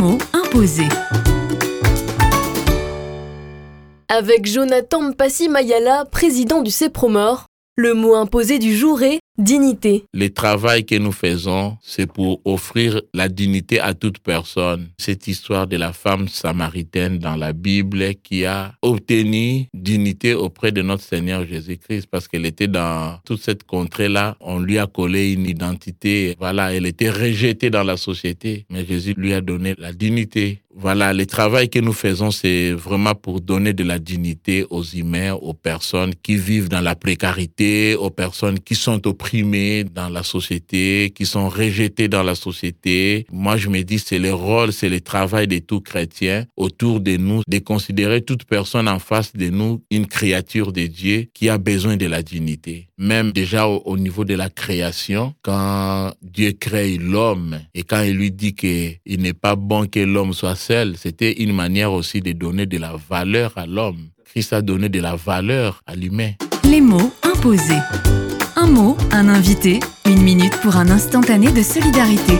mots imposés. Avec Jonathan Mpassi Mayala, président du CEPROMOR, le mot imposé du jour est dignité. Le travail que nous faisons, c'est pour offrir la dignité à toute personne. Cette histoire de la femme samaritaine dans la Bible qui a obtenu dignité auprès de notre Seigneur Jésus-Christ parce qu'elle était dans toute cette contrée-là. On lui a collé une identité. Voilà, elle était rejetée dans la société. Mais Jésus lui a donné la dignité. Voilà, le travail que nous faisons, c'est vraiment pour donner de la dignité aux humains, aux personnes qui vivent dans la précarité, aux personnes qui sont opprimées dans la société, qui sont rejetées dans la société. Moi, je me dis, c'est le rôle, c'est le travail de tout chrétien autour de nous, de considérer toute personne en face de nous une créature de Dieu qui a besoin de la dignité. Même déjà au, au niveau de la création, quand Dieu crée l'homme et quand il lui dit qu'il n'est pas bon que l'homme soit c'était une manière aussi de donner de la valeur à l'homme. Christ a donné de la valeur à l'humain. Les mots imposés. Un mot, un invité, une minute pour un instantané de solidarité.